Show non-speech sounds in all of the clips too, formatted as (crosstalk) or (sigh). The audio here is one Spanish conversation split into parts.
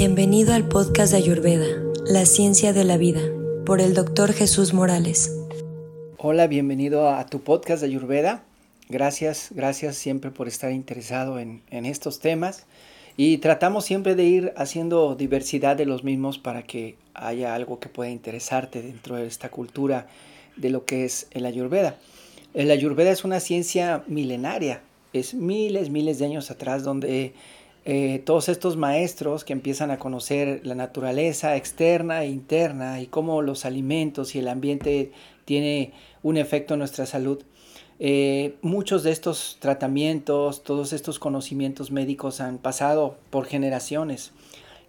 Bienvenido al podcast de Ayurveda, la ciencia de la vida, por el doctor Jesús Morales. Hola, bienvenido a tu podcast de Ayurveda. Gracias, gracias siempre por estar interesado en, en estos temas. Y tratamos siempre de ir haciendo diversidad de los mismos para que haya algo que pueda interesarte dentro de esta cultura de lo que es el Ayurveda. El Ayurveda es una ciencia milenaria, es miles, miles de años atrás donde eh, todos estos maestros que empiezan a conocer la naturaleza externa e interna y cómo los alimentos y el ambiente tiene un efecto en nuestra salud, eh, muchos de estos tratamientos, todos estos conocimientos médicos han pasado por generaciones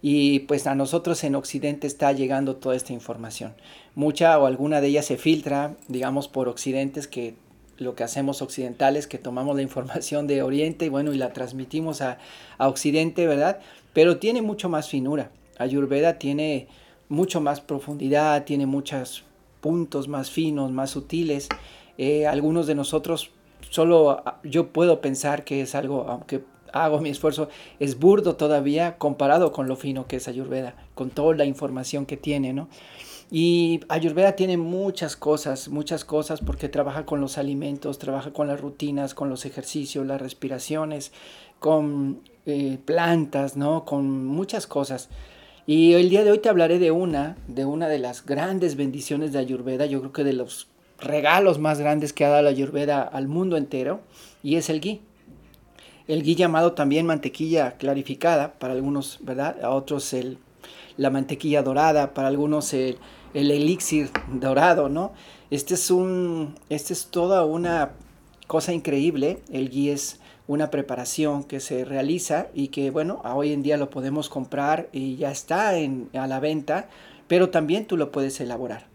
y pues a nosotros en Occidente está llegando toda esta información. Mucha o alguna de ellas se filtra, digamos, por occidentes que lo que hacemos occidentales, que tomamos la información de Oriente y bueno, y la transmitimos a, a Occidente, ¿verdad? Pero tiene mucho más finura. Ayurveda tiene mucho más profundidad, tiene muchos puntos más finos, más sutiles eh, algunos de nosotros solo ah, yo puedo pensar que es algo, aunque hago mi esfuerzo, es burdo todavía comparado con lo fino que es Ayurveda, con toda la información que tiene, ¿no? Y Ayurveda tiene muchas cosas, muchas cosas porque trabaja con los alimentos, trabaja con las rutinas, con los ejercicios, las respiraciones, con eh, plantas, ¿no? Con muchas cosas. Y el día de hoy te hablaré de una, de una de las grandes bendiciones de Ayurveda, yo creo que de los regalos más grandes que ha dado la Ayurveda al mundo entero y es el ghee. El ghee llamado también mantequilla clarificada, para algunos, ¿verdad? A otros el, la mantequilla dorada, para algunos el, el elixir dorado, ¿no? Este es, un, este es toda una cosa increíble. El ghee es una preparación que se realiza y que, bueno, hoy en día lo podemos comprar y ya está en, a la venta, pero también tú lo puedes elaborar.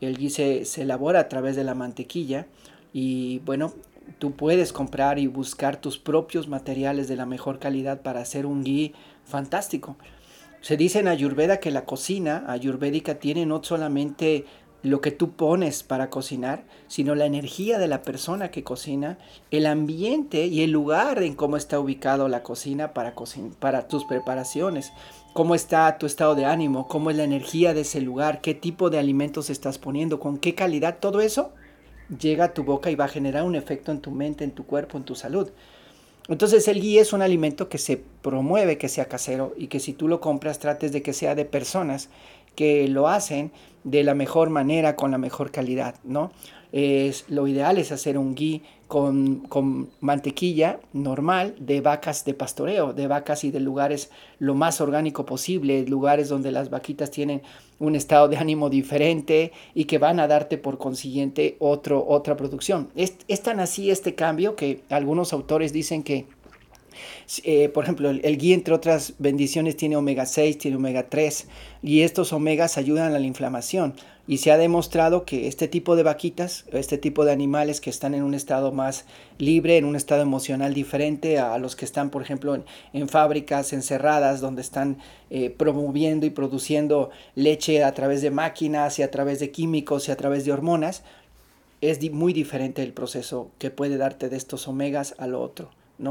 El ghee se, elabora a través de la mantequilla y bueno, tú puedes comprar y buscar tus propios materiales de la mejor calidad para hacer un ghee fantástico. Se dice en Ayurveda que la cocina ayurvédica tiene no solamente lo que tú pones para cocinar, sino la energía de la persona que cocina, el ambiente y el lugar en cómo está ubicado la cocina para, para tus preparaciones cómo está tu estado de ánimo, cómo es la energía de ese lugar, qué tipo de alimentos estás poniendo, con qué calidad, todo eso llega a tu boca y va a generar un efecto en tu mente, en tu cuerpo, en tu salud. Entonces el ghee es un alimento que se promueve que sea casero y que si tú lo compras trates de que sea de personas que lo hacen de la mejor manera, con la mejor calidad, ¿no? Es, lo ideal es hacer un ghee con, mantequilla normal de vacas de pastoreo, de vacas y de lugares lo más orgánico posible, lugares donde las vaquitas tienen un estado de ánimo diferente y que van a darte por consiguiente otro, otra producción. Es, es tan así este cambio que algunos autores dicen que eh, por ejemplo, el, el, ghee, entre otras bendiciones, tiene omega 6, tiene omega 3 y estos omegas ayudan a la inflamación. Y se ha demostrado que este tipo de vaquitas, este tipo de animales que están en un estado más libre, en un estado emocional diferente a los que están, por ejemplo, en, fábricas encerradas, donde están eh, promoviendo y produciendo leche a través de máquinas y a través de químicos y a través de hormonas, es muy diferente el proceso que puede darte de estos omegas al otro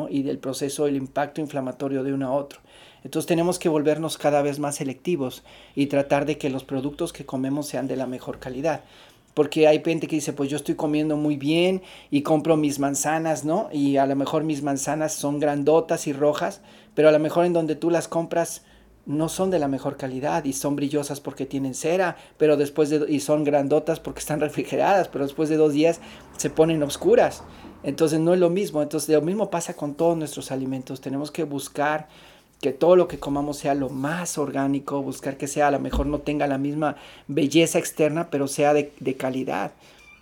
y del proceso, el impacto inflamatorio de uno a otro. Entonces tenemos que volvernos cada vez más selectivos y tratar de que los productos que comemos sean de la mejor calidad. Porque hay gente que dice, pues yo estoy comiendo muy bien y compro mis manzanas, ¿no? Y a lo mejor mis manzanas son grandotas y rojas, pero a lo mejor en donde tú las compras no son de la mejor calidad y son brillosas porque tienen cera, pero después de y son grandotas porque están (laughs) refrigeradas, pero después de dos días se ponen oscuras. Entonces no es lo mismo. Entonces lo mismo pasa con todos nuestros alimentos. Tenemos que buscar que todo lo que comamos sea lo más orgánico, buscar que sea a lo mejor no tenga la misma belleza externa, pero sea de, calidad,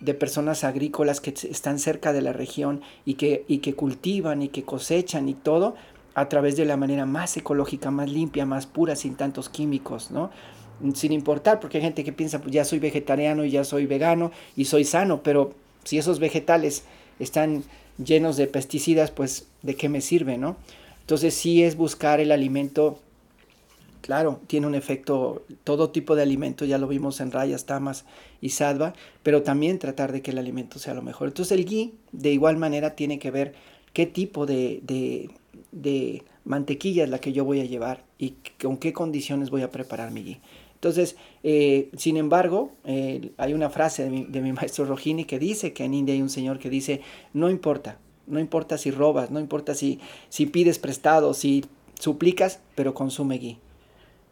de personas agrícolas que están cerca de la región y que, y que cultivan y que cosechan y todo a través de la manera más ecológica, más limpia, más pura, sin tantos químicos, ¿no? Sin importar, porque hay gente que piensa, pues ya soy vegetariano y ya soy vegano y soy sano, pero si esos vegetales están llenos de pesticidas, pues de qué me sirve, ¿no? Entonces sí es buscar el alimento, claro, tiene un efecto, todo tipo de alimento, ya lo vimos en rayas, tamas y sadva, pero también tratar de que el alimento sea lo mejor. Entonces el ghee de igual manera tiene que ver qué tipo de, de, mantequilla es la que yo voy a llevar y con qué condiciones voy a preparar mi ghee. Entonces, eh, sin embargo, eh, hay una frase de mi, (laughs) maestro Rohini que dice que en India hay un señor que dice, no importa, no importa si robas, no importa si, si pides prestado, si suplicas, pero consume ghee.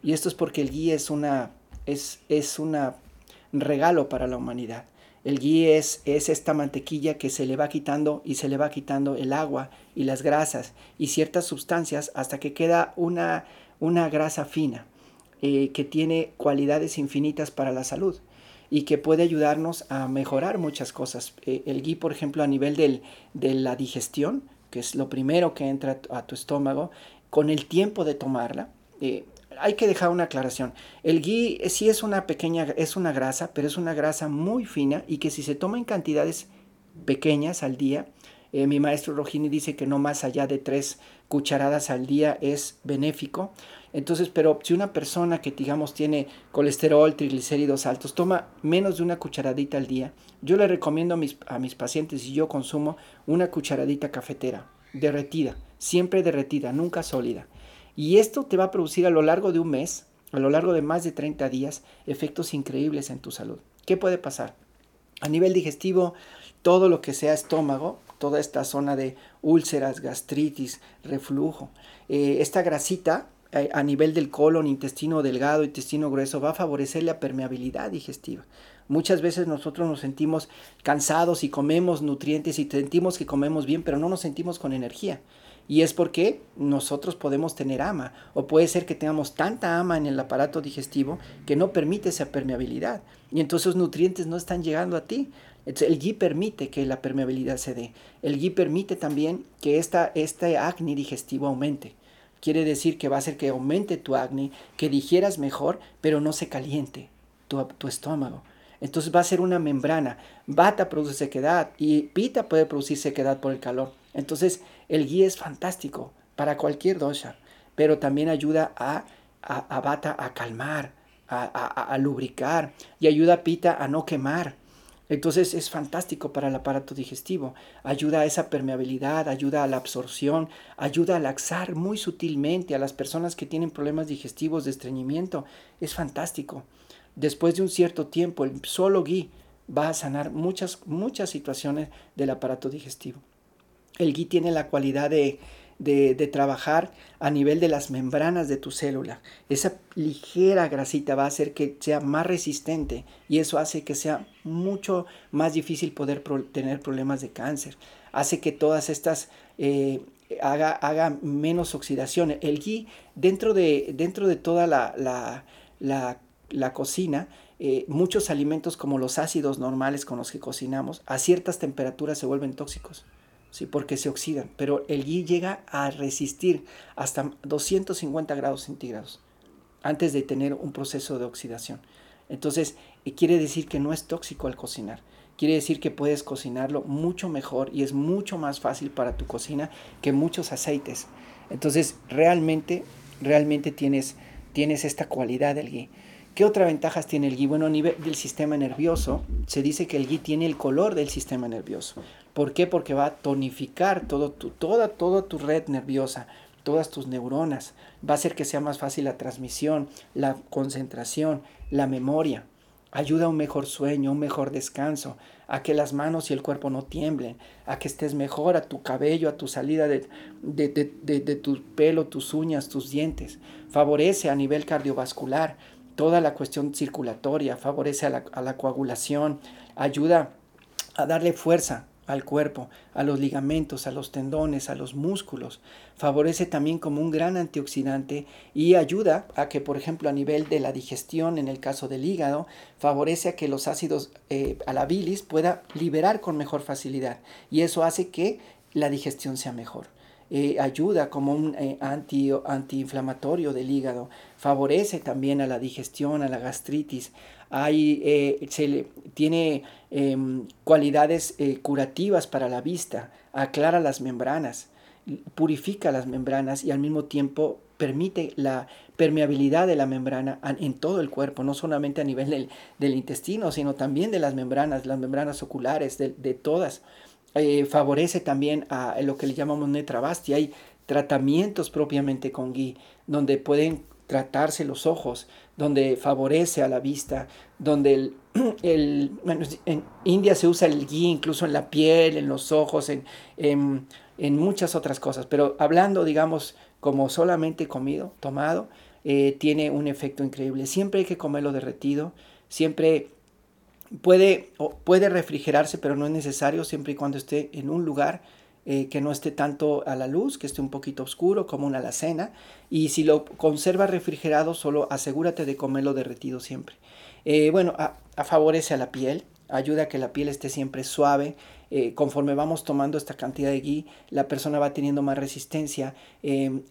Y esto es porque el ghee es una, es, es una regalo para la humanidad. El ghee es, es esta mantequilla que se le va quitando y se le va quitando el agua y las grasas y ciertas sustancias hasta que queda una, una grasa fina eh, que tiene cualidades infinitas para la salud y que puede ayudarnos a mejorar muchas cosas. Eh, el ghee, por ejemplo, a nivel del, de la digestión, que es lo primero que entra a tu estómago, con el tiempo de tomarla, eh, hay que dejar una aclaración. El ghee sí es una pequeña, es una grasa, pero es una grasa muy fina y que si se toma en cantidades pequeñas al día, eh, mi maestro Rojini dice que no más allá de tres cucharadas al día es benéfico. Entonces, pero si una persona que digamos tiene colesterol, triglicéridos altos, toma menos de una cucharadita al día, yo le recomiendo a mis, a mis pacientes y yo consumo una cucharadita cafetera, derretida, siempre derretida, nunca sólida. Y esto te va a producir a lo largo de un mes, a lo largo de más de 30 días, efectos increíbles en tu salud. ¿Qué puede pasar? A nivel digestivo, todo lo que sea estómago, toda esta zona de úlceras, gastritis, reflujo, eh, esta grasita eh, a nivel del colon, intestino delgado, intestino grueso, va a favorecer la permeabilidad digestiva. Muchas veces nosotros nos sentimos cansados y comemos nutrientes y sentimos que comemos bien, pero no nos sentimos con energía. Y es porque nosotros podemos tener ama o puede ser que tengamos tanta ama en el aparato digestivo que no permite esa permeabilidad. Y entonces los nutrientes no están llegando a ti. El ghee permite que la permeabilidad se dé. El ghee permite también que esta, este acné digestivo aumente. Quiere decir que va a hacer que aumente tu acné, que digieras mejor, pero no se caliente tu, tu estómago. Entonces va a ser una membrana. Bata produce sequedad y pita puede producir sequedad por el calor. Entonces, el ghee es fantástico para cualquier dosha, pero también ayuda a, a, Bata a calmar, a, a, lubricar y ayuda a Pita a no quemar. Entonces es fantástico para el aparato digestivo, ayuda a esa permeabilidad, ayuda a la absorción, ayuda a laxar muy sutilmente a las personas que tienen problemas digestivos de estreñimiento. Es fantástico. Después de un cierto tiempo, el solo ghee va a sanar muchas, muchas situaciones del aparato digestivo. El ghee tiene la cualidad de, trabajar a nivel de las membranas de tu célula. Esa ligera grasita va a hacer que sea más resistente y eso hace que sea mucho más difícil poder tener problemas de cáncer. Hace que todas estas eh, haga, menos oxidación. El ghee dentro de, dentro de toda la, la, cocina, eh, muchos alimentos como los ácidos normales con los que cocinamos, a ciertas temperaturas se vuelven tóxicos. ¿Sí? porque se oxidan, pero el ghee llega a resistir hasta 250 grados centígrados antes de tener un proceso de oxidación. Entonces, eh, quiere decir que no es tóxico al cocinar. Quiere decir que puedes cocinarlo mucho mejor y es mucho más fácil para tu cocina que muchos aceites. Entonces, realmente, realmente tienes, tienes esta cualidad del ghee. ¿Qué otras ventajas tiene el ghee? Bueno, a nivel del sistema nervioso, se dice que el ghee tiene el color del sistema nervioso. ¿Por qué? Porque va a tonificar todo tu, toda, toda tu red nerviosa, todas tus neuronas. Va a hacer que sea más fácil la transmisión, la concentración, la memoria. Ayuda a un mejor sueño, un mejor descanso, a que las manos y el cuerpo no tiemblen, a que estés mejor, a tu cabello, a tu salida de, de, de tu pelo, tus uñas, tus dientes. Favorece a nivel cardiovascular toda la cuestión circulatoria, favorece a la, coagulación, ayuda a darle fuerza al cuerpo, a los ligamentos, a los tendones, a los músculos. Favorece también como un gran antioxidante y ayuda a que, por ejemplo, a nivel de la digestión, en el caso del hígado, favorece a que los ácidos eh, a la bilis pueda liberar con mejor facilidad y eso hace que la digestión sea mejor. Eh, ayuda como un eh, anti, antiinflamatorio del hígado, favorece también a la digestión, a la gastritis, hay, eh, se tiene em, cualidades curativas para la vista, aclara las membranas, purifica las membranas y al mismo tiempo permite la permeabilidad de la membrana en todo el cuerpo, no solamente a nivel del, intestino, sino también de las membranas, las membranas oculares, de, de todas. Eh, favorece también a lo que le llamamos netrabasti. Hay tratamientos propiamente con ghee, donde pueden tratarse los ojos, donde favorece a la vista, donde el, (clears throat) el bueno, en India se usa el ghee incluso en la piel, en los ojos, en, en, en muchas otras cosas, pero hablando, digamos, como solamente comido, tomado, eh, tiene un efecto increíble. Siempre hay que comerlo derretido, siempre puede, puede refrigerarse, pero no es necesario siempre y cuando esté en un lugar eh, que no esté tanto a la luz, que esté un poquito oscuro, como una alacena. Y si lo conservas refrigerado, solo asegúrate de comerlo derretido siempre. Eh, bueno, favorece a la piel, ayuda a que la piel esté siempre suave. Eh, conforme vamos tomando esta cantidad de ghee, la persona va teniendo más resistencia.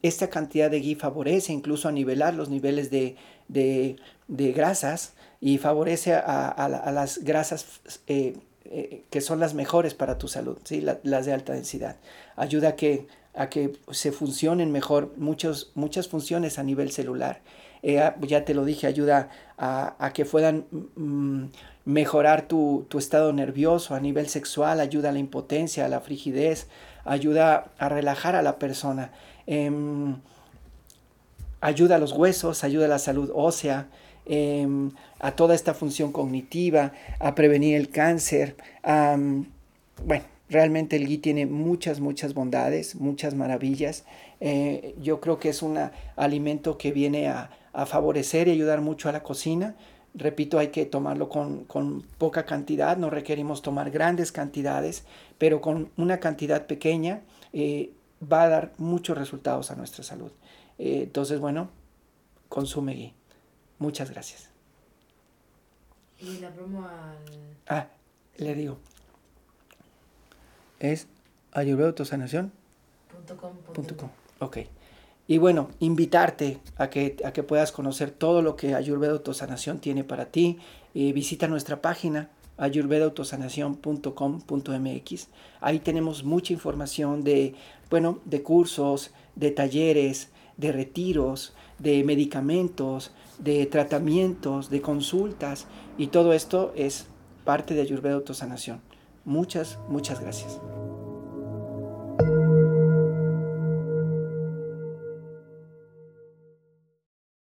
Esta cantidad de ghee favorece incluso a nivelar los niveles de, de, grasas y favorece a, las grasas eh, eh, que son las mejores para tu salud, ¿sí? las de alta densidad. Ayuda a que, a que se funcionen mejor muchas funciones a nivel celular. ya te lo dije, ayuda a, que puedan mm, mejorar tu, estado nervioso a nivel sexual, ayuda a la impotencia, a la frigidez, ayuda a relajar a la persona, em, ayuda a los huesos, ayuda a la salud ósea, em, a toda esta función cognitiva, a prevenir el cáncer. bueno, realmente el ghee tiene muchas, muchas bondades, muchas maravillas. Eh, yo creo que es un alimento que viene a, favorecer y ayudar mucho a la cocina. Repito, hay que tomarlo con, poca cantidad, no requerimos tomar grandes cantidades, pero con una cantidad pequeña eh, va a dar muchos resultados a nuestra salud. Eh, entonces, bueno, consume ghee. Muchas gracias. ¿Y la promo al...? Ah, le digo. Es ayurvedautosanación.com. Ok. Y bueno, invitarte a que, a que puedas conocer todo lo que Ayurveda Autosanación tiene para ti. Eh, visita nuestra página ayurvedaautosanación.com.mx. Ahí tenemos mucha información de, bueno, de cursos, de talleres, de retiros, de medicamentos, de tratamientos, de consultas. Y todo esto es parte de Ayurveda Autosanación. Muchas, muchas gracias.